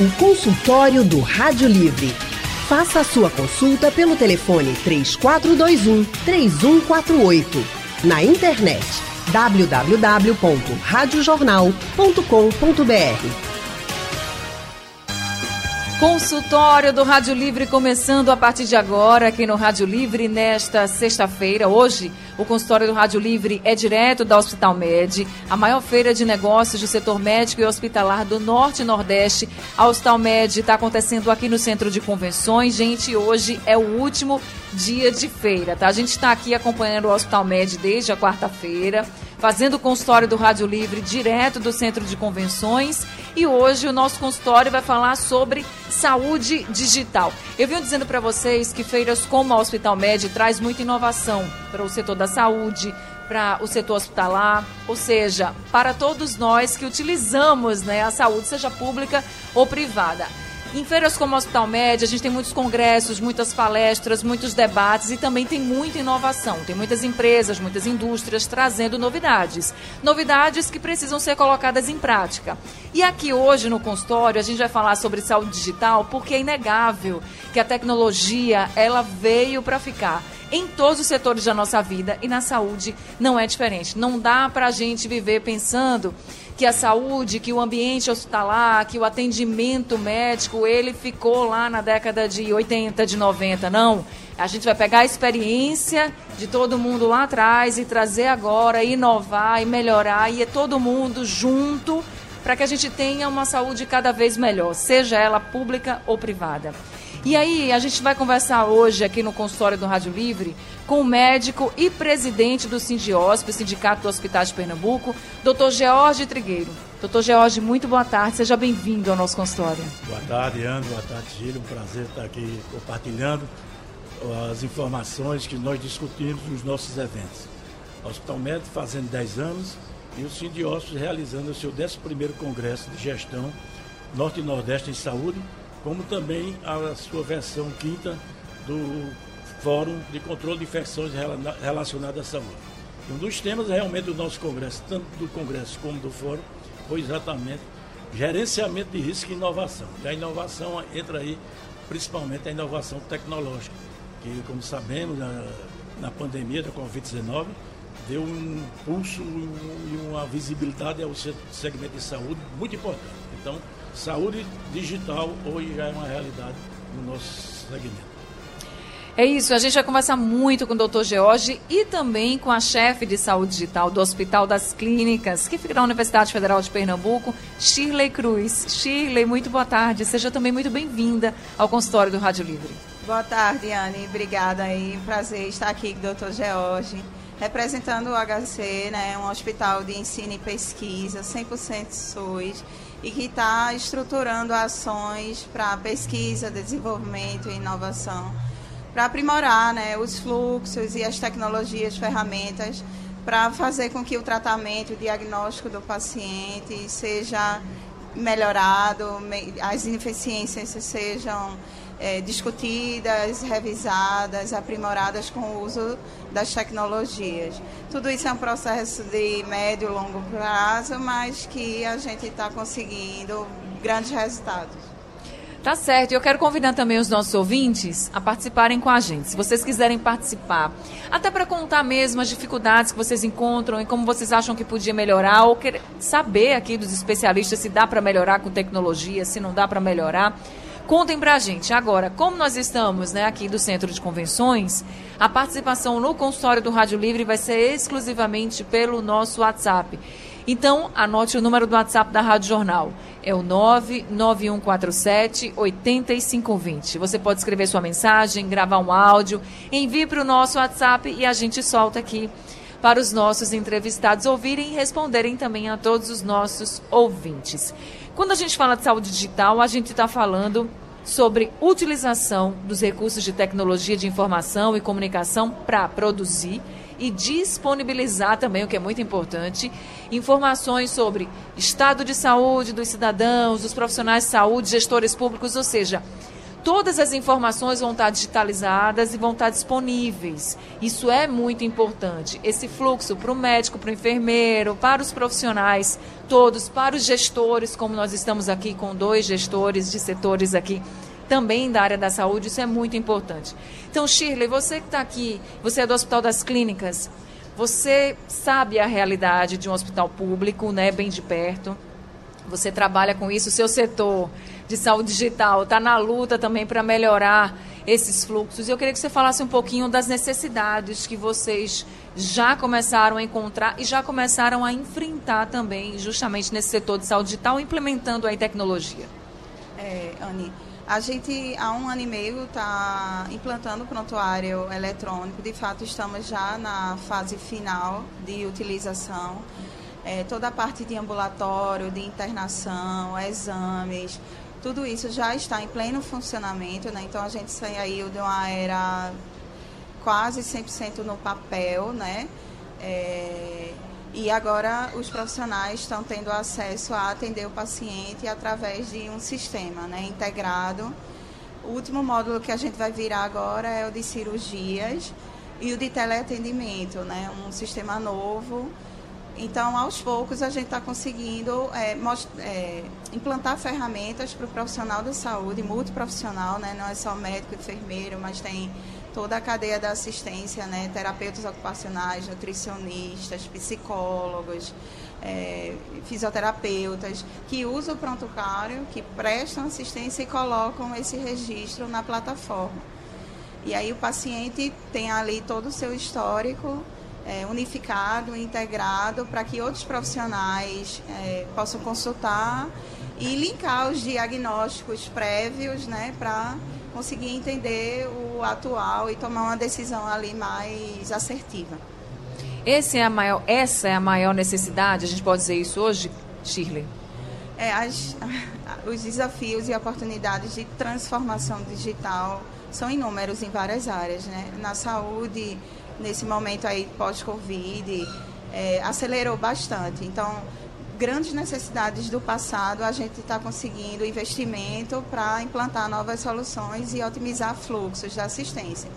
O consultório do Rádio Livre. Faça a sua consulta pelo telefone 3421 3148. Na internet www.radiojornal.com.br. Consultório do Rádio Livre começando a partir de agora aqui no Rádio Livre nesta sexta-feira. Hoje, o consultório do Rádio Livre é direto da Hospital Med, a maior feira de negócios do setor médico e hospitalar do Norte e Nordeste. A Hospital Med está acontecendo aqui no Centro de Convenções. Gente, hoje é o último dia de feira, tá? A gente está aqui acompanhando o Hospital Med desde a quarta-feira fazendo o consultório do Rádio Livre direto do Centro de Convenções. E hoje o nosso consultório vai falar sobre saúde digital. Eu venho dizendo para vocês que feiras como a Hospital Med traz muita inovação para o setor da saúde, para o setor hospitalar, ou seja, para todos nós que utilizamos né, a saúde, seja pública ou privada. Em feiras como o Hospital Média, a gente tem muitos congressos, muitas palestras, muitos debates e também tem muita inovação. Tem muitas empresas, muitas indústrias trazendo novidades. Novidades que precisam ser colocadas em prática. E aqui hoje no consultório a gente vai falar sobre saúde digital porque é inegável que a tecnologia ela veio para ficar em todos os setores da nossa vida e na saúde não é diferente. Não dá para a gente viver pensando que a saúde, que o ambiente hospitalar, que o atendimento médico, ele ficou lá na década de 80, de 90. Não. A gente vai pegar a experiência de todo mundo lá atrás e trazer agora, inovar e melhorar, e é todo mundo junto para que a gente tenha uma saúde cada vez melhor, seja ela pública ou privada. E aí, a gente vai conversar hoje aqui no consultório do Rádio Livre com o médico e presidente do Sindiosp, Sindicato do Hospital de Pernambuco, doutor George Trigueiro. Doutor George, muito boa tarde, seja bem-vindo ao nosso consultório. Boa tarde, Ana, boa tarde, Gílio, um prazer estar aqui compartilhando as informações que nós discutimos nos nossos eventos. O Hospital Médico fazendo 10 anos e o Sindiosp realizando o seu 11º Congresso de Gestão Norte e Nordeste em Saúde, como também a sua versão quinta do Fórum de Controle de Infecções Relacionadas à Saúde. Um dos temas realmente do nosso congresso, tanto do congresso como do fórum, foi exatamente gerenciamento de risco e inovação. E a inovação entra aí, principalmente a inovação tecnológica, que, como sabemos, na, na pandemia da Covid-19, deu um pulso e uma visibilidade ao segmento de saúde muito importante. Então, saúde digital hoje já é uma realidade no nosso segmento. É isso, a gente vai conversar muito com o Dr. George e também com a chefe de saúde digital do Hospital das Clínicas, que fica na Universidade Federal de Pernambuco, Shirley Cruz. Shirley, muito boa tarde. Seja também muito bem-vinda ao consultório do Rádio Livre. Boa tarde, Anne. Obrigada aí. Prazer estar aqui com o Dr. George, representando o HC, né, um hospital de ensino e pesquisa, 100% SUS e que está estruturando ações para pesquisa, desenvolvimento e inovação, para aprimorar né, os fluxos e as tecnologias, ferramentas, para fazer com que o tratamento, o diagnóstico do paciente seja melhorado, as ineficiências sejam é, discutidas, revisadas, aprimoradas com o uso das tecnologias. Tudo isso é um processo de médio e longo prazo, mas que a gente está conseguindo grandes resultados. Tá certo. Eu quero convidar também os nossos ouvintes a participarem com a gente. Se vocês quiserem participar, até para contar mesmo as dificuldades que vocês encontram e como vocês acham que podia melhorar, ou saber aqui dos especialistas se dá para melhorar com tecnologia, se não dá para melhorar. Contem pra gente. Agora, como nós estamos né, aqui do Centro de Convenções, a participação no consultório do Rádio Livre vai ser exclusivamente pelo nosso WhatsApp. Então, anote o número do WhatsApp da Rádio Jornal. É o 99147 8520. Você pode escrever sua mensagem, gravar um áudio, envie para o nosso WhatsApp e a gente solta aqui para os nossos entrevistados ouvirem e responderem também a todos os nossos ouvintes. Quando a gente fala de saúde digital, a gente está falando sobre utilização dos recursos de tecnologia de informação e comunicação para produzir e disponibilizar também, o que é muito importante, informações sobre estado de saúde dos cidadãos, dos profissionais de saúde, gestores públicos, ou seja, todas as informações vão estar digitalizadas e vão estar disponíveis. Isso é muito importante. Esse fluxo para o médico, para o enfermeiro, para os profissionais, todos, para os gestores, como nós estamos aqui com dois gestores de setores aqui também da área da saúde, isso é muito importante. Então, Shirley, você que está aqui, você é do Hospital das Clínicas, você sabe a realidade de um hospital público, né, bem de perto. Você trabalha com isso, seu setor de saúde digital está na luta também para melhorar esses fluxos. Eu queria que você falasse um pouquinho das necessidades que vocês já começaram a encontrar e já começaram a enfrentar também, justamente nesse setor de saúde digital, implementando aí tecnologia. É, Anne, a gente, há um ano e meio, está implantando o prontuário eletrônico. De fato, estamos já na fase final de utilização. É, toda a parte de ambulatório, de internação, exames, tudo isso já está em pleno funcionamento. Né? Então, a gente saiu de uma era quase 100% no papel, né? É, e agora os profissionais estão tendo acesso a atender o paciente através de um sistema né, integrado. O último módulo que a gente vai virar agora é o de cirurgias e o de teleatendimento, né, um sistema novo. Então, aos poucos, a gente está conseguindo é, é, implantar ferramentas para o profissional da saúde, multiprofissional, né? não é só médico enfermeiro, mas tem toda a cadeia da assistência, né? terapeutas ocupacionais, nutricionistas, psicólogos, é, fisioterapeutas, que usam o prontuário, que prestam assistência e colocam esse registro na plataforma. E aí o paciente tem ali todo o seu histórico é, unificado, integrado, para que outros profissionais é, possam consultar e linkar os diagnósticos prévios né, para conseguir entender o atual e tomar uma decisão ali mais assertiva. Esse é a maior, essa é a maior necessidade, a gente pode dizer isso hoje, Shirley? É, as, os desafios e oportunidades de transformação digital são inúmeros em várias áreas, né? Na saúde, nesse momento aí pós-Covid, é, acelerou bastante. Então, grandes necessidades do passado, a gente está conseguindo investimento para implantar novas soluções e otimizar fluxos da assistência.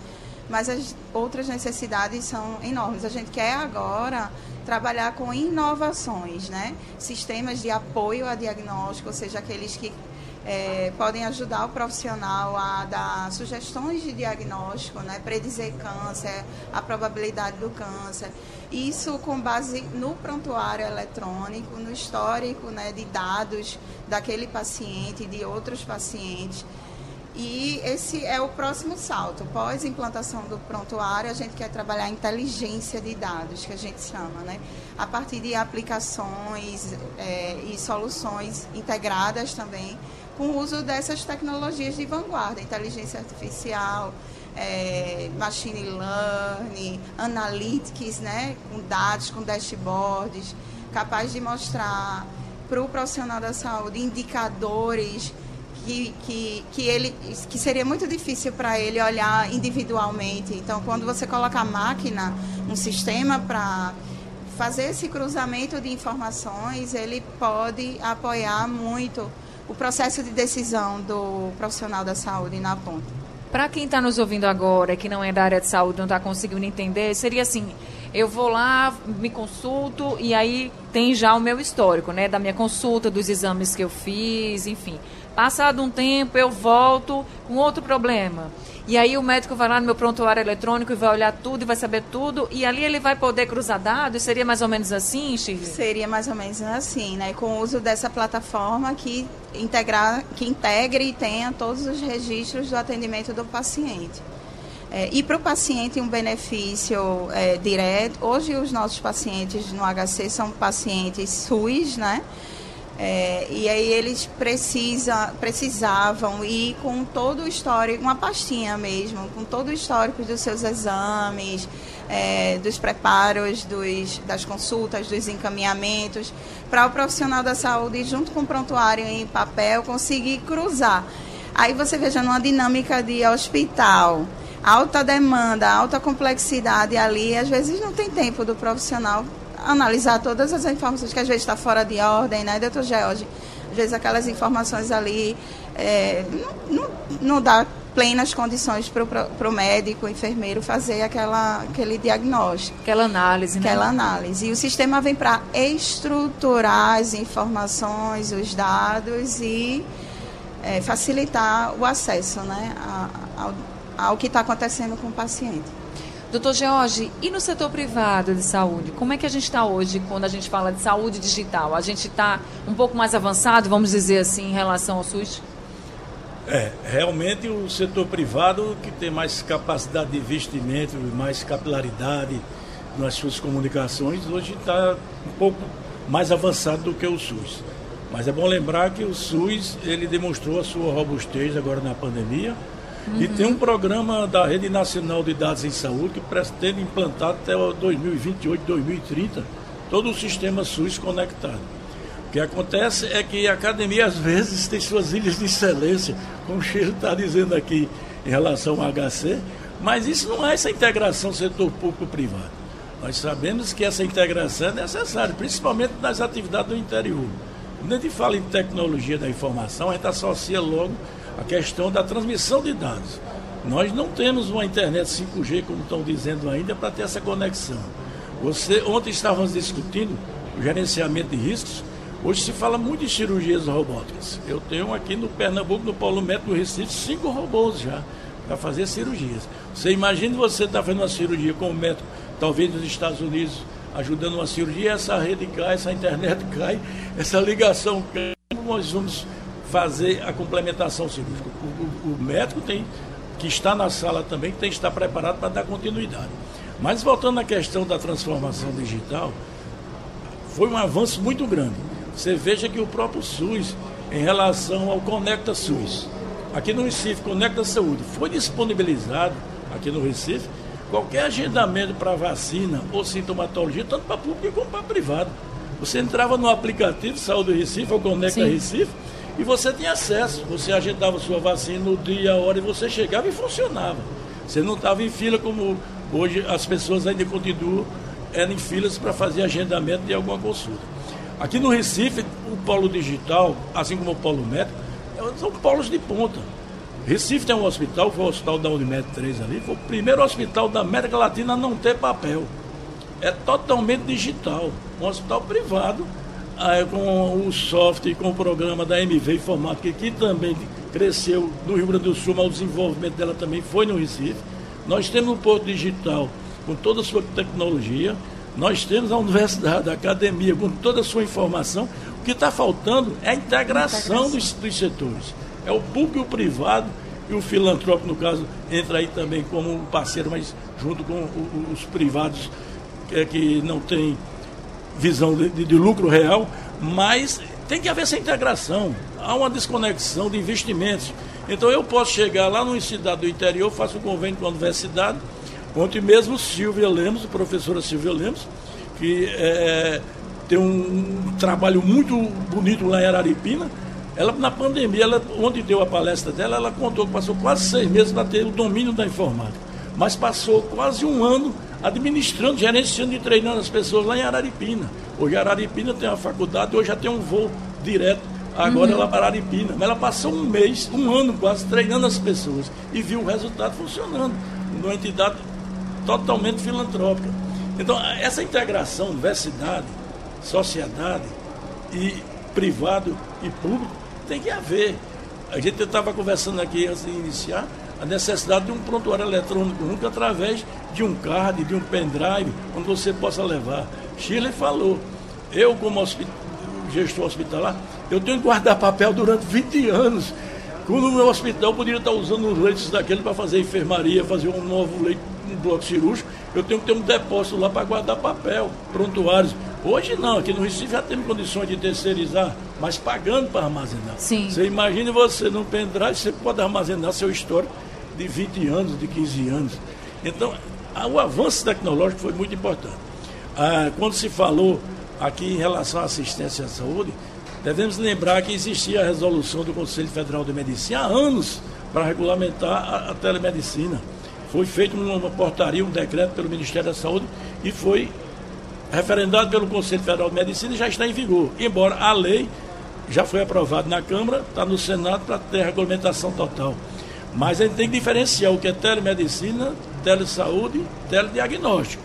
Mas as outras necessidades são enormes. A gente quer agora trabalhar com inovações, né? Sistemas de apoio a diagnóstico, ou seja, aqueles que é, podem ajudar o profissional a dar sugestões de diagnóstico, né, predizer câncer, a probabilidade do câncer. Isso com base no prontuário eletrônico, no histórico né, de dados daquele paciente e de outros pacientes. E esse é o próximo salto. Pós implantação do prontuário, a gente quer trabalhar a inteligência de dados, que a gente chama, né? A partir de aplicações é, e soluções integradas também com o uso dessas tecnologias de vanguarda, inteligência artificial, é, machine learning, analytics, né, com dados, com dashboards, capaz de mostrar para o profissional da saúde indicadores que, que, que, ele, que seria muito difícil para ele olhar individualmente. Então, quando você coloca a máquina, um sistema para fazer esse cruzamento de informações, ele pode apoiar muito o processo de decisão do profissional da saúde na ponta. Para quem está nos ouvindo agora, que não é da área de saúde, não está conseguindo entender, seria assim: eu vou lá, me consulto e aí tem já o meu histórico, né? Da minha consulta, dos exames que eu fiz, enfim. Passado um tempo, eu volto com outro problema. E aí o médico vai lá no meu prontuário eletrônico e vai olhar tudo e vai saber tudo. E ali ele vai poder cruzar dados? Seria mais ou menos assim, Shirley? Seria mais ou menos assim, né? Com o uso dessa plataforma que, integrar, que integre e tenha todos os registros do atendimento do paciente. É, e para o paciente um benefício é, direto. Hoje os nossos pacientes no HC são pacientes SUS, né? É, e aí eles precisa, precisavam ir com todo o histórico, uma pastinha mesmo, com todo o histórico dos seus exames, é, dos preparos, dos, das consultas, dos encaminhamentos, para o profissional da saúde, junto com o prontuário em papel, conseguir cruzar. Aí você veja numa dinâmica de hospital, alta demanda, alta complexidade ali, às vezes não tem tempo do profissional analisar todas as informações que às vezes está fora de ordem, né, doutor George? Às vezes aquelas informações ali é, não, não, não dá plenas condições para o médico, o enfermeiro fazer aquela, aquele diagnóstico. Aquela análise, né? Aquela análise. E o sistema vem para estruturar as informações, os dados e é, facilitar o acesso né, ao, ao que está acontecendo com o paciente. Doutor George, e no setor privado de saúde? Como é que a gente está hoje quando a gente fala de saúde digital? A gente está um pouco mais avançado, vamos dizer assim, em relação ao SUS? É, realmente o setor privado que tem mais capacidade de investimento, mais capilaridade nas suas comunicações, hoje está um pouco mais avançado do que o SUS. Mas é bom lembrar que o SUS ele demonstrou a sua robustez agora na pandemia uhum. e tem um programa da Rede Nacional de Dados em Saúde que pretende implantar até 2028, 2030 todo o sistema SUS conectado. O que acontece é que a academia, às vezes, tem suas ilhas de excelência, como o Cheiro está dizendo aqui em relação ao HC, mas isso não é essa integração setor público-privado. Nós sabemos que essa integração é necessária, principalmente nas atividades do interior. Quando a gente fala em tecnologia da informação, a gente associa logo a questão da transmissão de dados. Nós não temos uma internet 5G, como estão dizendo ainda, para ter essa conexão. Você, ontem estávamos discutindo o gerenciamento de riscos Hoje se fala muito de cirurgias robóticas. Eu tenho aqui no Pernambuco, no Polo Médico, no Recife, cinco robôs já para fazer cirurgias. Você imagina você estar tá fazendo uma cirurgia com um médico, talvez nos Estados Unidos, ajudando uma cirurgia, essa rede cai, essa internet cai, essa ligação cai. Nós vamos fazer a complementação cirúrgica? O, o, o médico tem que estar na sala também, tem que estar preparado para dar continuidade. Mas voltando à questão da transformação digital, foi um avanço muito grande. Você veja que o próprio SUS, em relação ao Conecta SUS, aqui no Recife, Conecta Saúde, foi disponibilizado aqui no Recife qualquer agendamento para vacina ou sintomatologia, tanto para público como para privado. Você entrava no aplicativo Saúde Recife ou Conecta Sim. Recife e você tinha acesso. Você agendava sua vacina no dia, a hora e você chegava e funcionava. Você não estava em fila como hoje as pessoas ainda continuam eram em filas para fazer agendamento de alguma consulta. Aqui no Recife, o polo digital, assim como o polo médico, são polos de ponta. Recife tem um hospital, foi o hospital da Unimed 3 ali, foi o primeiro hospital da América Latina a não ter papel. É totalmente digital. Um hospital privado, com o software, com o programa da MV Informática, que também cresceu no Rio Grande do Sul, mas o desenvolvimento dela também foi no Recife. Nós temos um porto digital com toda a sua tecnologia. Nós temos a universidade, a academia, com toda a sua informação. O que está faltando é a integração, integração. Dos, dos, setores. É o público e o privado, e o filantrópico, no caso, entra aí também como parceiro, mas junto com os privados que, que não tem visão de, de, de lucro real, mas tem que haver essa integração. Há uma desconexão de investimentos. Então eu posso chegar lá numa cidade do interior, faço um convênio com a universidade, Ontem mesmo Silvia Lemos, a professora Silvia Lemos, que é, tem um trabalho muito bonito lá em Araripina. Ela, na pandemia, ela, onde deu a palestra dela, ela contou que passou quase seis meses para ter o domínio da informática. Mas passou quase um ano administrando, gerenciando e treinando as pessoas lá em Araripina. Hoje Araripina tem uma faculdade, hoje já tem um voo direto agora uhum. ela para Araripina. Mas ela passou um mês, um ano quase, treinando as pessoas e viu o resultado funcionando. Numa entidade totalmente filantrópica. Então, essa integração, universidade, sociedade e privado e público tem que haver. A gente estava conversando aqui antes de iniciar a necessidade de um prontuário eletrônico único através de um card, de um pendrive, onde você possa levar. Chile falou, eu como gestor hospitalar, eu tenho que guardar papel durante 20 anos. Quando no meu hospital poderia estar usando os leitos daquele para fazer enfermaria, fazer um novo leito um bloco cirúrgico, eu tenho que ter um depósito lá para guardar papel, prontuários. Hoje não, aqui no Recife já temos condições de terceirizar, mas pagando para armazenar. Sim. Você imagine você num pendrive, você pode armazenar seu histórico de 20 anos, de 15 anos. Então, o avanço tecnológico foi muito importante. Ah, quando se falou aqui em relação à assistência à saúde, devemos lembrar que existia a resolução do Conselho Federal de Medicina há anos para regulamentar a, a telemedicina. Foi feito uma portaria, um decreto pelo Ministério da Saúde e foi referendado pelo Conselho Federal de Medicina e já está em vigor. Embora a lei já foi aprovado na Câmara, está no Senado para ter regulamentação total. Mas a gente tem que diferenciar o que é telemedicina, telesaúde, telediagnóstico.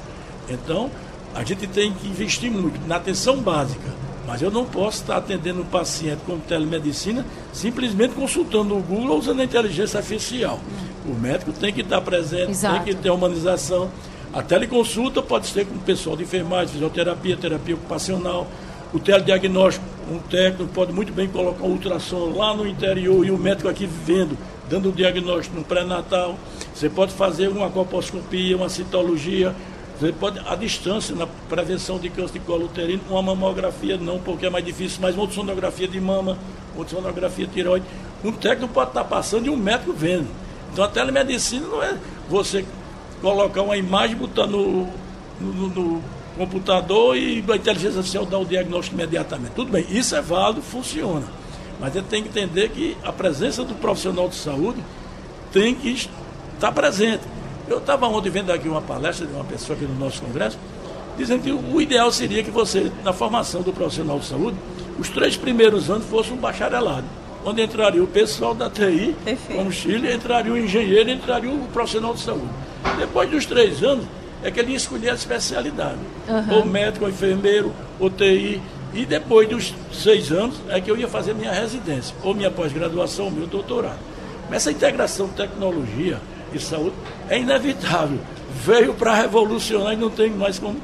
Então, a gente tem que investir muito na atenção básica. Mas eu não posso estar atendendo um paciente com telemedicina simplesmente consultando o Google usando a inteligência artificial. O médico tem que estar presente, Exato. tem que ter humanização. A teleconsulta pode ser com o pessoal de enfermagem, fisioterapia, terapia ocupacional. O telediagnóstico, um técnico pode muito bem colocar um ultrassom lá no interior e o médico aqui vendo, dando o diagnóstico no pré-natal. Você pode fazer uma colposcopia, uma citologia, você pode, à distância, na prevenção de câncer de colo uterino, uma mamografia não, porque é mais difícil, mas uma ultrassonografia de mama, ultrassonografia tiroide. Um técnico pode estar passando e um médico vendo. Então a telemedicina não é você colocar uma imagem, botar no, no, no computador e a inteligência artificial dá o diagnóstico imediatamente. Tudo bem, isso é válido, funciona. Mas ele tem que entender que a presença do profissional de saúde tem que estar presente. Eu estava ontem vendo aqui uma palestra de uma pessoa aqui no nosso congresso, dizendo que o ideal seria que você, na formação do profissional de saúde, os três primeiros anos fosse um bacharelado, onde entraria o pessoal da TI, Perfeito. como Chile, entraria o engenheiro, entraria o profissional de saúde. Depois dos três anos, é que ele escolher a especialidade. Uhum. Ou médico, ou enfermeiro, ou TI. E depois dos seis anos é que eu ia fazer minha residência, ou minha pós-graduação, ou meu doutorado. Mas essa integração tecnologia e saúde é inevitável. Veio para revolucionar e não tem mais como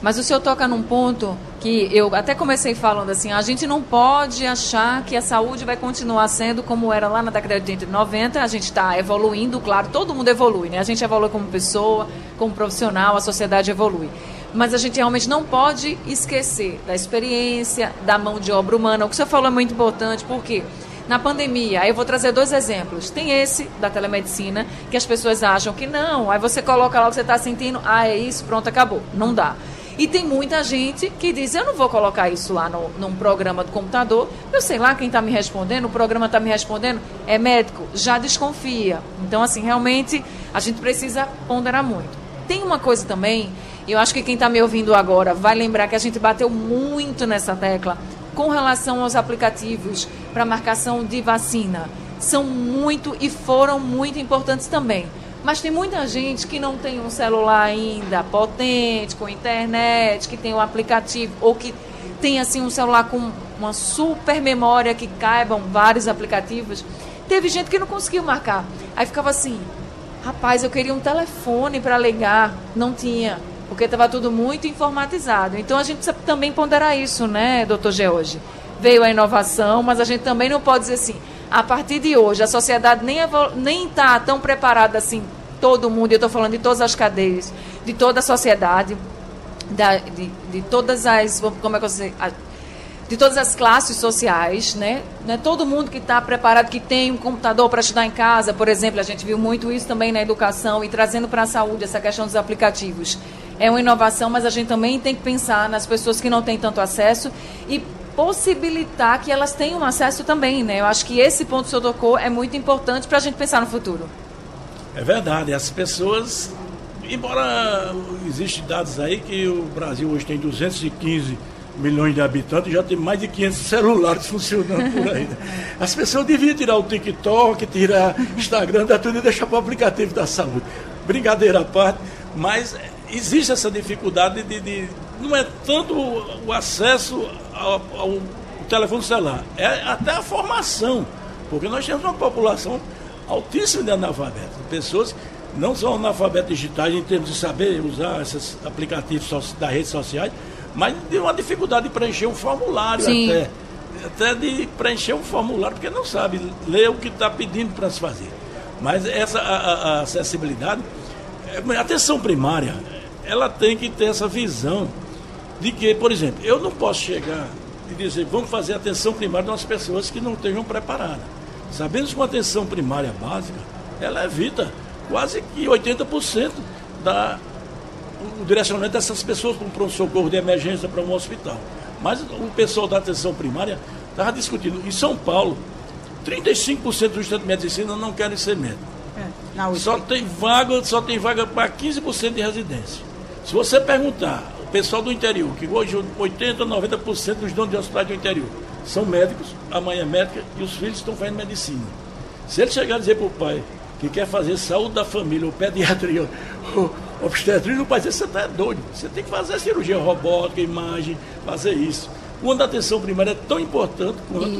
mas o senhor toca num ponto que eu até comecei falando assim, a gente não pode achar que a saúde vai continuar sendo como era lá na década de 90, a gente está evoluindo, claro, todo mundo evolui, né? A gente evolui como pessoa, como profissional, a sociedade evolui. Mas a gente realmente não pode esquecer da experiência, da mão de obra humana. O que senhor falou é muito importante, porque na pandemia, aí eu vou trazer dois exemplos. Tem esse da telemedicina, que as pessoas acham que não, aí você coloca lá o que você está sentindo, ah, é isso, pronto, acabou. Não dá. E tem muita gente que diz: eu não vou colocar isso lá no, num programa do computador. Eu sei lá quem está me respondendo, o programa está me respondendo, é médico, já desconfia. Então, assim, realmente a gente precisa ponderar muito. Tem uma coisa também, eu acho que quem está me ouvindo agora vai lembrar que a gente bateu muito nessa tecla com relação aos aplicativos para marcação de vacina. São muito e foram muito importantes também. Mas tem muita gente que não tem um celular ainda potente, com internet, que tem um aplicativo, ou que tem assim um celular com uma super memória que caibam vários aplicativos. Teve gente que não conseguiu marcar. Aí ficava assim, rapaz, eu queria um telefone para ligar, não tinha, porque estava tudo muito informatizado. Então a gente precisa também ponderar isso, né, doutor George? Veio a inovação, mas a gente também não pode dizer assim, a partir de hoje, a sociedade nem está tão preparada assim, todo mundo, eu estou falando de todas as cadeias, de toda a sociedade, da, de, de todas as, como é que sei, de todas as classes sociais, né? Não é todo mundo que está preparado, que tem um computador para estudar em casa, por exemplo, a gente viu muito isso também na educação e trazendo para a saúde essa questão dos aplicativos. É uma inovação, mas a gente também tem que pensar nas pessoas que não têm tanto acesso e possibilitar que elas tenham acesso também, né? Eu acho que esse ponto que o senhor tocou é muito importante para a gente pensar no futuro. É verdade, as pessoas, embora existem dados aí que o Brasil hoje tem 215 milhões de habitantes já tem mais de 500 celulares funcionando por aí. Né? As pessoas deviam tirar o TikTok, tirar Instagram, dar tudo e deixar para o aplicativo da saúde. Brincadeira à parte, mas existe essa dificuldade de, de não é tanto o, acesso ao, ao, telefone celular, é até a formação, porque nós temos uma população altíssima de analfabetos, pessoas não são analfabetos digitais em termos de saber usar esses aplicativos das redes sociais, mas de uma dificuldade de preencher um formulário Sim. até. Até de preencher um formulário, porque não sabe ler o que está pedindo para se fazer. Mas essa a, a acessibilidade, é, a atenção primária, ela tem que ter essa visão de que, por exemplo, eu não posso chegar e dizer, vamos fazer atenção primária das pessoas que não estejam preparadas. Sabendo que uma atenção primária básica, ela evita quase que 80% da, o direcionamento dessas pessoas para um pronto-socorro de emergência para um hospital. Mas o pessoal da atenção primária estava discutindo. Em São Paulo, 35% dos estudantes de medicina não querem ser médicos. É, só tem vaga, só tem vaga para 15% de residência. Se você perguntar pessoal do interior, que hoje 80%, 90% dos donos de hospitais do interior são médicos, a mãe é médica e os filhos estão fazendo medicina. Se ele chegar a dizer para o pai que quer fazer saúde da família, ou pediatria, ou obstetria, o pai dizer, você está doido, você tem que fazer cirurgia robótica, imagem, fazer isso. Quando a atenção primária é tão importante quanto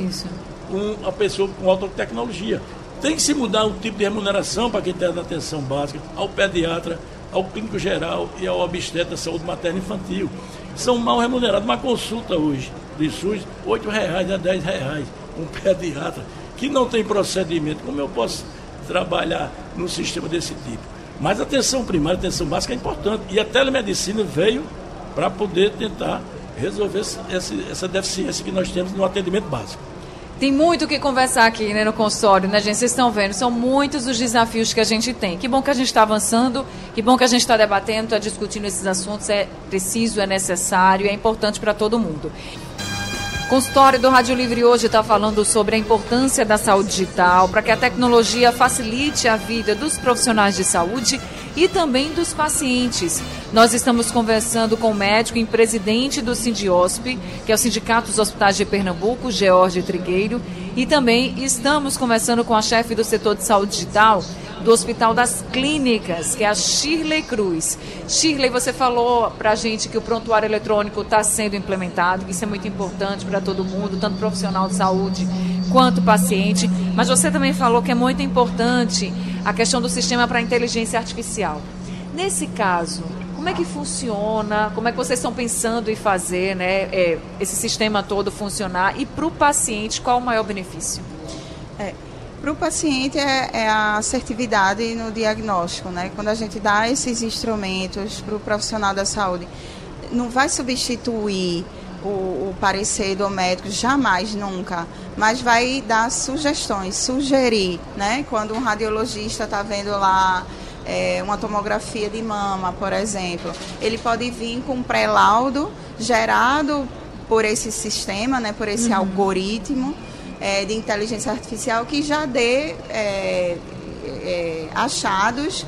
um, a pessoa com alta tecnologia. Tem que se mudar o tipo de remuneração para quem está na atenção básica, ao pediatra, ao clínico geral e ao obstetra saúde materna infantil. São mal remunerados. Uma consulta hoje de SUS, R$ reais a R$ reais. Um pediatra que não tem procedimento. Como eu posso trabalhar num sistema desse tipo? Mas a atenção primária, atenção básica é importante. E a telemedicina veio para poder tentar resolver essa deficiência que nós temos no atendimento básico. Tem muito o que conversar aqui né, no consultório, né, gente? Vocês estão vendo, são muitos os desafios que a gente tem. Que bom que a gente está avançando, que bom que a gente está debatendo, está discutindo esses assuntos. É preciso, é necessário, é importante para todo mundo. Consultório do Rádio Livre hoje está falando sobre a importância da saúde digital para que a tecnologia facilite a vida dos profissionais de saúde e também dos pacientes. Nós estamos conversando com o médico e presidente do Sindiosp, que é o Sindicato dos Hospitais de Pernambuco, George Trigueiro, e também estamos conversando com a chefe do setor de saúde digital do Hospital das Clínicas, que é a Shirley Cruz. Shirley, você falou para a gente que o prontuário eletrônico está sendo implementado, isso é muito importante para todo mundo, tanto profissional de saúde quanto paciente, mas você também falou que é muito importante a questão do sistema para inteligência artificial. Nesse caso, como é que funciona? Como é que vocês estão pensando em fazer né, é, esse sistema todo funcionar? E para o paciente, qual o maior benefício? É, para o paciente é, é, a assertividade no diagnóstico, né? Quando a gente dá esses instrumentos para o profissional da saúde, não vai substituir o, o, parecer do médico, jamais, nunca, mas vai dar sugestões, sugerir, né? Quando um radiologista está vendo lá é, uma tomografia de mama, por exemplo, ele pode vir com um pré-laudo gerado por esse sistema, né, por esse uhum. algoritmo é, de inteligência artificial que já dê é, é achados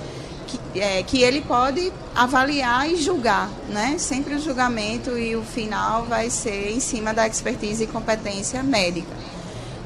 que, é, que, ele pode avaliar e julgar, né? Sempre o julgamento e o final vai ser em cima da expertise e competência médica.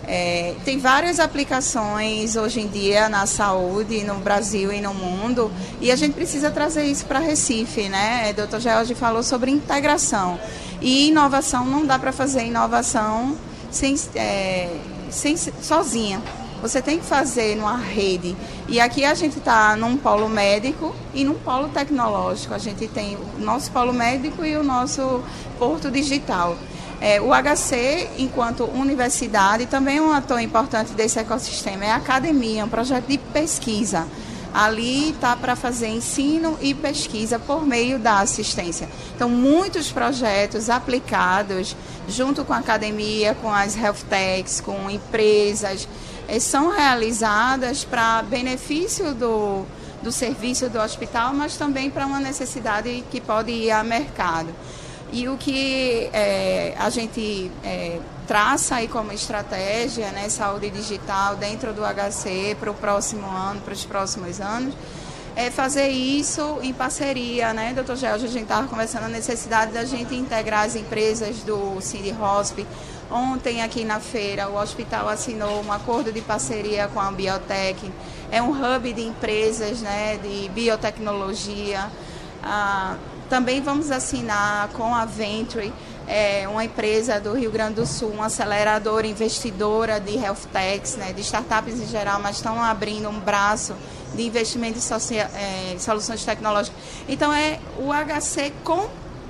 É, tem várias aplicações hoje em dia na saúde, no Brasil e no mundo, e a gente precisa trazer isso para Recife, né? O Dr. George falou sobre integração. E inovação, não dá para fazer inovação sem, é, sem, sozinha. Você tem que fazer numa rede. E aqui a gente está num polo médico e num polo tecnológico. A gente tem o nosso polo médico e o nosso porto digital. É, o HC, enquanto universidade, também é um ator importante desse ecossistema. É a academia, um projeto de pesquisa. Ali está para fazer ensino e pesquisa por meio da assistência. Então, muitos projetos aplicados junto com a academia, com as health techs, com empresas, é, são realizadas para benefício do, do serviço do hospital, mas também para uma necessidade que pode ir ao mercado. E o que é, a gente é, traça aí como estratégia, né, saúde digital dentro do HC para o próximo ano, para os próximos anos, é fazer isso em parceria, né, doutor Gelge, a gente estava conversando a necessidade da gente integrar as empresas do Cindy Hosp. Ontem, aqui na feira, o hospital assinou um acordo de parceria com a Biotech. É um hub de empresas né, de biotecnologia. Ah, também vamos assinar com a Venture, é, uma empresa do Rio Grande do Sul, uma aceleradora investidora de health techs, né, de startups em geral, mas estão abrindo um braço de investimento em é, soluções tecnológicas. Então, é o HC com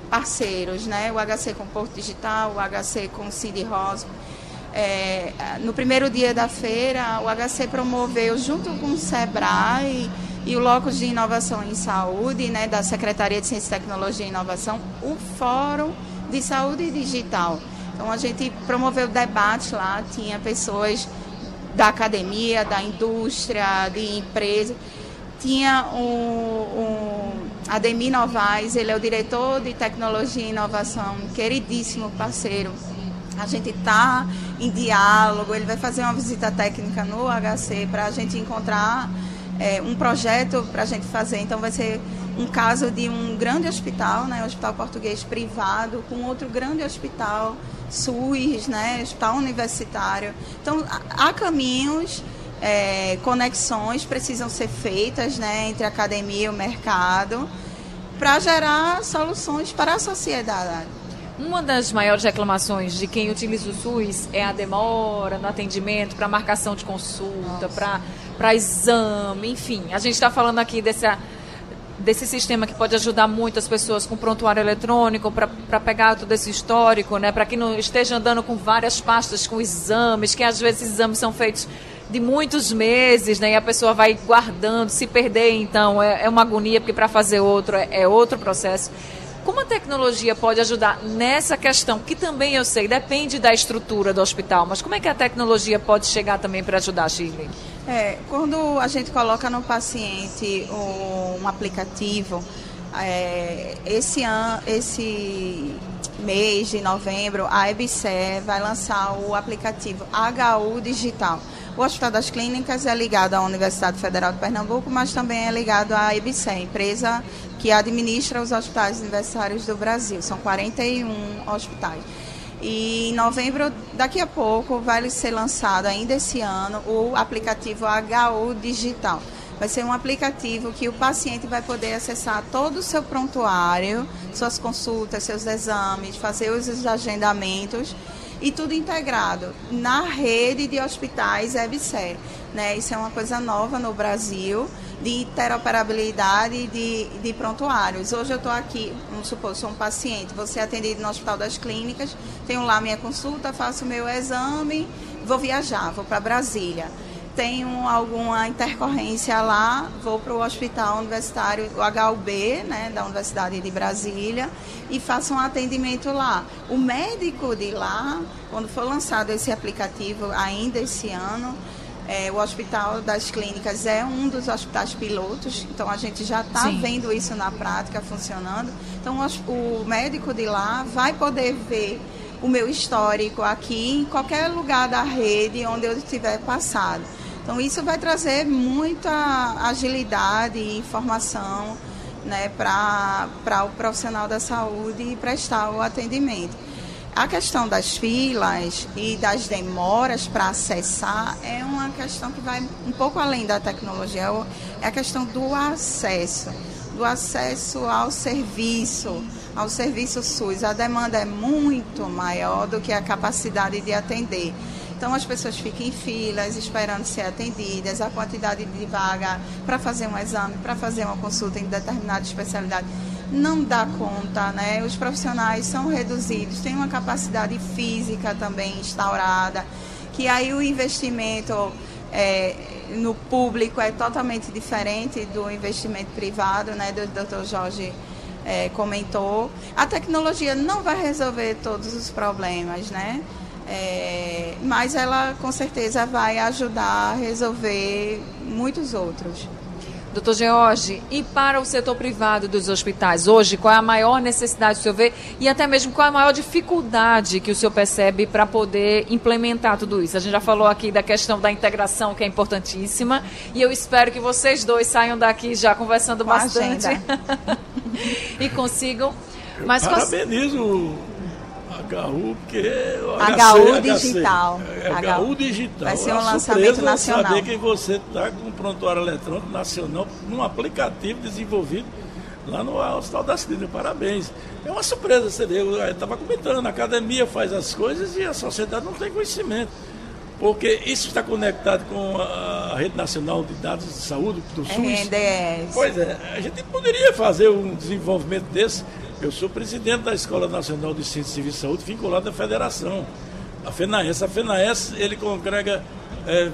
parceiros, né? o HC com Porto Digital, o HC com Cid Rosmo. É, no primeiro dia da feira, o HC promoveu, junto com o SEBRAE, e o Locus de Inovação em Saúde, né, da Secretaria de Ciência, Tecnologia e Inovação, o Fórum de Saúde Digital. Então a gente promoveu debate lá, tinha pessoas da academia, da indústria, de empresa. Tinha o, o Ademir Novaes, ele é o diretor de tecnologia e inovação, queridíssimo parceiro. A gente está em diálogo, ele vai fazer uma visita técnica no HC para a gente encontrar é, um projeto para a gente fazer. Então, vai ser um caso de um grande hospital, né, hospital português privado, com outro grande hospital SUS, né, hospital universitário. Então, há caminhos, é, conexões precisam ser feitas né, entre a academia e o mercado para gerar soluções para a sociedade. Uma das maiores reclamações de quem utiliza o SUS é a demora no atendimento para marcação de consulta, para exame, enfim. A gente está falando aqui dessa desse sistema que pode ajudar muito as pessoas com prontuário eletrônico para pegar todo esse histórico, né? Para que não esteja andando com várias pastas com exames, que às vezes exames são feitos de muitos meses, né? E a pessoa vai guardando, se perder, então é, é uma agonia porque para fazer outro é, é outro processo. Como a tecnologia pode ajudar nessa questão, que também eu sei, depende da estrutura do hospital, mas como é que a tecnologia pode chegar também para ajudar, Shirley? É, quando a gente coloca no paciente um, aplicativo, é, esse, an, esse mês de novembro, a EBSE vai lançar o aplicativo HU Digital. O Hospital das Clínicas é ligado à Universidade Federal de Pernambuco, mas também é ligado à EBSE, empresa que administra os hospitais universitários do Brasil. São 41 hospitais. E em novembro, daqui a pouco, vai ser lançado ainda esse ano o aplicativo HU Digital. Vai ser um aplicativo que o paciente vai poder acessar todo o seu prontuário, suas consultas, seus exames, fazer os agendamentos e tudo integrado na rede de hospitais EBSER. Né? Isso é uma coisa nova no Brasil, de interoperabilidade de, de prontuários. Hoje eu estou aqui, vamos supor, sou um paciente, vou ser atendido no Hospital das Clínicas, tenho lá minha consulta, faço o meu exame, vou viajar, vou para Brasília tenho alguma intercorrência lá, vou para o Hospital Universitário, o HUB, né, da Universidade de Brasília, e faço um atendimento lá. O médico de lá, quando for lançado esse aplicativo ainda esse ano, é, o Hospital das Clínicas é um dos hospitais pilotos, então a gente já está vendo isso na prática funcionando. Então o, o médico de lá vai poder ver o meu histórico aqui em qualquer lugar da rede onde eu estiver passado. Então, isso vai trazer muita agilidade e informação né, para o profissional da saúde prestar o atendimento. A questão das filas e das demoras para acessar é uma questão que vai um pouco além da tecnologia, é a questão do acesso, do acesso ao serviço, ao serviço SUS. A demanda é muito maior do que a capacidade de atender. Então as pessoas ficam em filas esperando ser atendidas, a quantidade de vaga para fazer um exame, para fazer uma consulta em determinada especialidade não dá conta, né? Os profissionais são reduzidos, tem uma capacidade física também instaurada, que aí o investimento é, no público é totalmente diferente do investimento privado, né? Do Dr. Jorge é, comentou. A tecnologia não vai resolver todos os problemas, né? É, mas ela com certeza vai ajudar a resolver muitos outros. Doutor George, e para o setor privado dos hospitais, hoje, qual é a maior necessidade que o senhor vê e até mesmo qual é a maior dificuldade que o senhor percebe para poder implementar tudo isso? A gente já falou aqui da questão da integração, que é importantíssima, e eu espero que vocês dois saiam daqui já conversando Com bastante e consigam. Mas parabenizo HU, porque HC, HU Digital. É, HU Digital. Vai ser um lançamento nacional. saber que você está com um prontuário eletrônico nacional num aplicativo desenvolvido lá no Hospital das Clínicas. Parabéns. É uma surpresa, você vê. Eu estava comentando, a academia faz as coisas e a sociedade não tem conhecimento. Porque isso está conectado com a Rede Nacional de Dados de Saúde, do SUS. RNDS. Pois é, a gente poderia fazer um desenvolvimento desse eu sou presidente da Escola Nacional de Ciência Civil e Saúde, vinculado à federação, a FENAES. A FENAES, ele congrega é,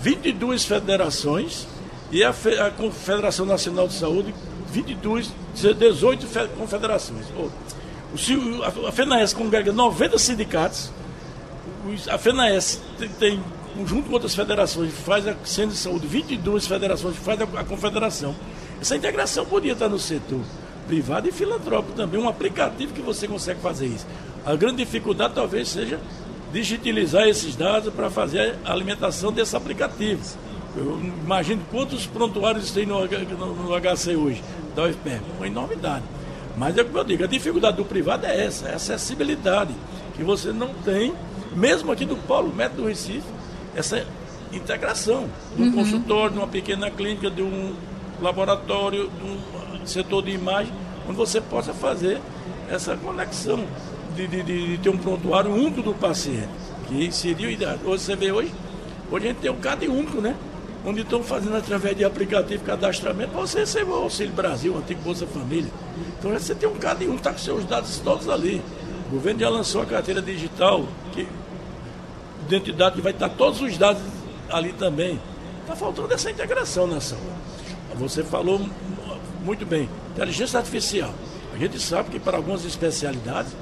22 federações e a, Fe, a Confederação Nacional de Saúde, 22, 18 confederações. A FENAES congrega 90 sindicatos, a FENAES tem, tem junto com outras federações, faz a Ciência de Saúde, 22 federações, faz a, a confederação. Essa integração podia estar no setor privado e filantrópico também, um aplicativo que você consegue fazer isso. A grande dificuldade talvez seja digitalizar esses dados para fazer a alimentação desse aplicativo. Eu imagino quantos prontuários tem no, no, HC hoje, da UFPR, uma enormidade. Mas é como eu digo, a dificuldade do privado é essa, é a acessibilidade, que você não tem, mesmo aqui do Polo Médico do Recife, essa integração de um uhum. consultório, de uma pequena clínica, de um laboratório, de um setor de imagem, onde você possa fazer essa conexão de, de, de ter um prontuário único do paciente, que seria o ideal. Hoje você vê hoje, hoje a gente tem um CAD único, né? onde estão fazendo através de aplicativo cadastramento você receber o Auxílio Brasil, o antigo Bolsa Família. Então você tem um cada um, está com seus dados todos ali. O governo já lançou a carteira digital, que identidade que vai estar todos os dados ali também. Está faltando essa integração na saúde. Você falou muito bem, inteligência artificial. A gente sabe que para algumas especialidades,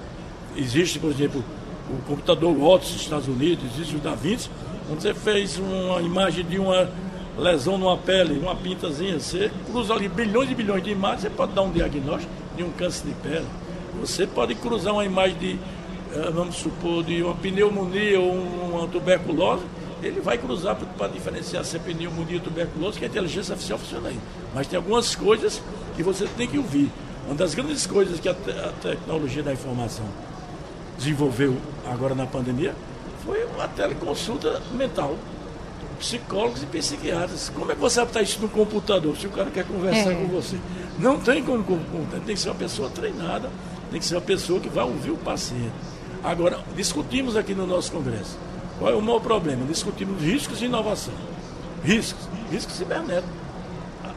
existe, por exemplo, o computador Watson dos Estados Unidos, existe o Da Vinci, onde você fez uma imagem de uma lesão numa pele, numa pintazinha, você cruza ali bilhões e bilhões de imagens, você pode dar um diagnóstico de um câncer de pele. Você pode cruzar uma imagem de, eh, vamos supor, de uma pneumonia ou uma tuberculose, ele vai cruzar para diferenciar se é pneumonia ou tuberculose, que a inteligência artificial funciona aí. Mas tem algumas coisas que você tem que ouvir. Uma das grandes coisas que a, te a tecnologia da informação desenvolveu agora na pandemia foi a teleconsulta mental psicólogos e psiquiatras. Como é que você vai botar isso no computador se o cara quer conversar é. com você? Não tem como computador, tem que ser uma pessoa treinada, tem que ser uma pessoa que vai ouvir o paciente. Agora, discutimos aqui no nosso congresso. Qual é o maior problema? Discutimos riscos de inovação. Riscos, riscos cibernéticos.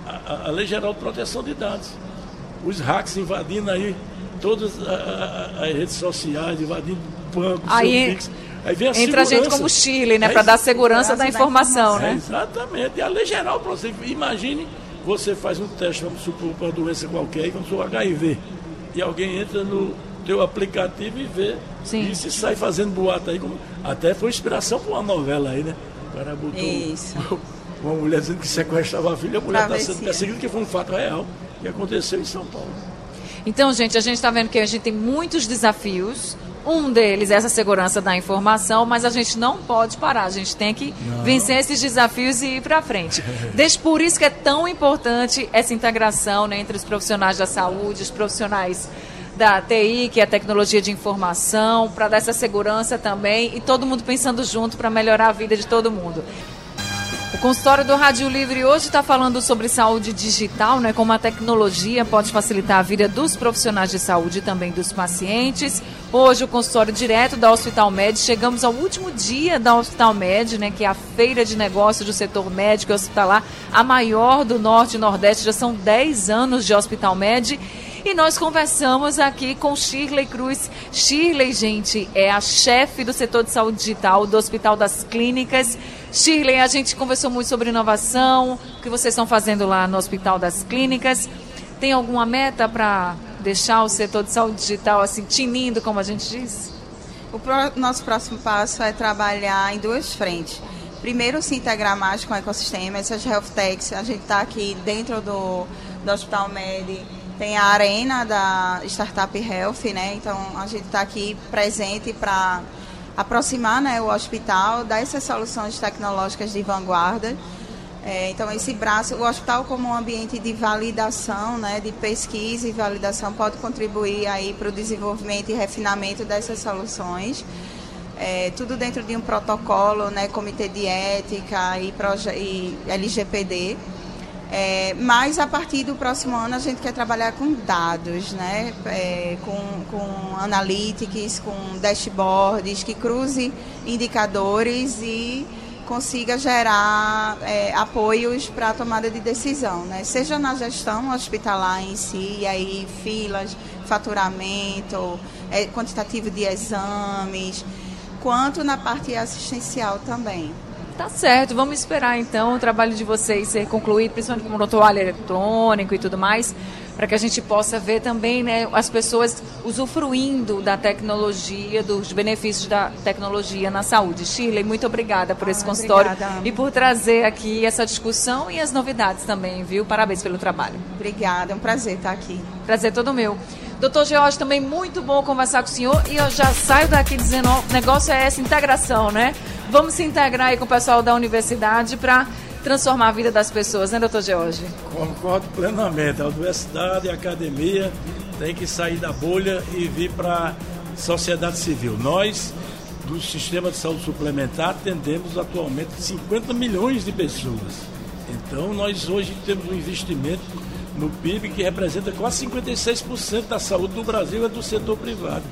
A, a, a Lei Geral de Proteção de Dados. Os hacks invadindo aí todas as redes sociais, invadindo bancos, aí, Aí vem a Entra gente como Chile, né? É, para dar segurança da informação, né? É, exatamente. E a lei geral, você, imagine, você faz um teste, vamos supor, para uma doença qualquer, vamos supor, HIV. E alguém entra no teu aplicativo e vê. Sim. E se sai fazendo boato aí. Como, até foi inspiração para uma novela aí, né? O cara botou Isso. uma mulher dizendo que sequestrava a filha, a mulher está sendo perseguida, que foi um fato real que aconteceu em São Paulo. Então, gente, a gente está vendo que a gente tem muitos desafios um deles é essa segurança da informação, mas a gente não pode parar, a gente tem que não. vencer esses desafios e ir para frente. Desde por isso que é tão importante essa integração né, entre os profissionais da saúde, os profissionais da TI, que é a tecnologia de informação, para dar essa segurança também e todo mundo pensando junto para melhorar a vida de todo mundo. O consultório do Rádio Livre hoje está falando sobre saúde digital, né? Como a tecnologia pode facilitar a vida dos profissionais de saúde e também dos pacientes. Hoje o consultório direto da Hospital Med. Chegamos ao último dia da Hospital Med, né? Que é a feira de negócios do setor médico e hospitalar, a maior do Norte e Nordeste. Já são 10 anos de Hospital Med. E nós conversamos aqui com Shirley Cruz. Shirley, gente, é a chefe do setor de saúde digital do Hospital das Clínicas. Shirley, a gente conversou muito sobre inovação, o que vocês estão fazendo lá no Hospital das Clínicas. Tem alguma meta para deixar o setor de saúde digital assim tinindo, como a gente diz? O nosso próximo passo é trabalhar em duas frentes. Primeiro, se integrar mais com o ecossistema, essas health techs. A gente está aqui dentro do, do Hospital Med, tem a arena da Startup Health, né? Então, a gente está aqui presente para aproximar né, o hospital dessas soluções tecnológicas de vanguarda. É, então, esse braço, o hospital como um ambiente de validação, né, de pesquisa e validação, pode contribuir aí para o desenvolvimento e refinamento dessas soluções. É, tudo dentro de um protocolo, né, comitê de ética e, e LGPD. É, mas a partir do próximo ano a gente quer trabalhar com dados, né? É, com, com analytics, com dashboards, que cruze indicadores e consiga gerar é, apoios para a tomada de decisão, né? seja na gestão hospitalar em si, e aí filas, faturamento, é, quantitativo de exames, quanto na parte assistencial também. Tá certo, vamos esperar então o trabalho de vocês ser concluído, principalmente com o prontuário eletrônico e tudo mais, para que a gente possa ver também né, as pessoas usufruindo da tecnologia, dos benefícios da tecnologia na saúde. Shirley, muito obrigada por esse ah, consultório obrigada. e por trazer aqui essa discussão e as novidades também, viu? Parabéns pelo trabalho. Obrigada, é um prazer estar aqui. Prazer todo meu. Doutor George, também muito bom conversar com o senhor e eu já saio daqui dizendo, o negócio é essa integração, né? Vamos se integrar aí com o pessoal da universidade para transformar a vida das pessoas, né, doutor George? Concordo plenamente. A universidade, a academia tem que sair da bolha e vir para a sociedade civil. Nós, do sistema de saúde suplementar, atendemos atualmente 50 milhões de pessoas. Então, nós hoje temos um investimento no PIB que representa quase 56% da saúde do Brasil é do setor privado,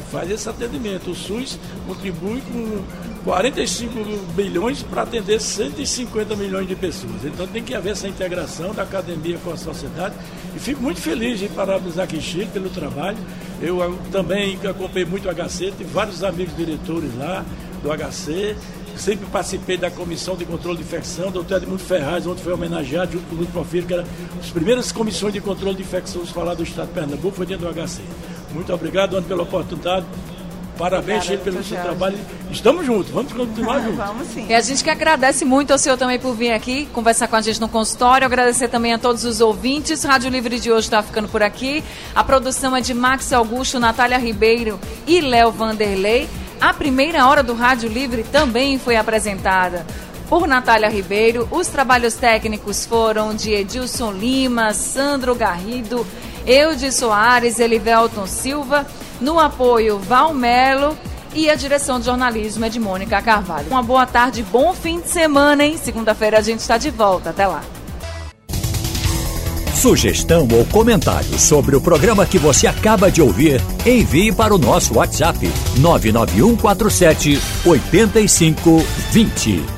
faz esse atendimento. O SUS contribui com 45 bilhões para atender 150 milhões de pessoas. Então tem que haver essa integração da academia com a sociedade. E fico muito feliz de parabenizar Chile pelo trabalho. Eu também acompanhei muito o HC, tive vários amigos diretores lá do HC sempre participei da comissão de controle de infecção, doutor Edmundo Ferraz, onde foi homenageado junto com o Luiz Porfírio, que era as primeiras comissões de controle de infecções falar do Estado de Pernambuco, foi dentro do HC. Muito obrigado, Ana, pela oportunidade. Parabéns, Obrigada, pelo seu Jorge. trabalho. Estamos juntos, vamos continuar juntos. vamos sim. E a gente que agradece muito ao senhor também por vir aqui conversar com a gente no consultório. Agradecer também a todos os ouvintes. Rádio Livre de hoje está ficando por aqui. A produção é de Max Augusto, Natália Ribeiro e Léo Vanderlei. A primeira hora do Rádio Livre também foi apresentada por Natália Ribeiro. Os trabalhos técnicos foram de Edilson Lima, Sandro Garrido, Eudes Soares, Elivelton Silva. No apoio, Val Melo. E a direção de jornalismo é de Mônica Carvalho. Uma boa tarde, bom fim de semana, hein? Segunda-feira a gente está de volta. Até lá. Sugestão ou comentário sobre o programa que você acaba de ouvir, envie para o nosso WhatsApp 99147 8520.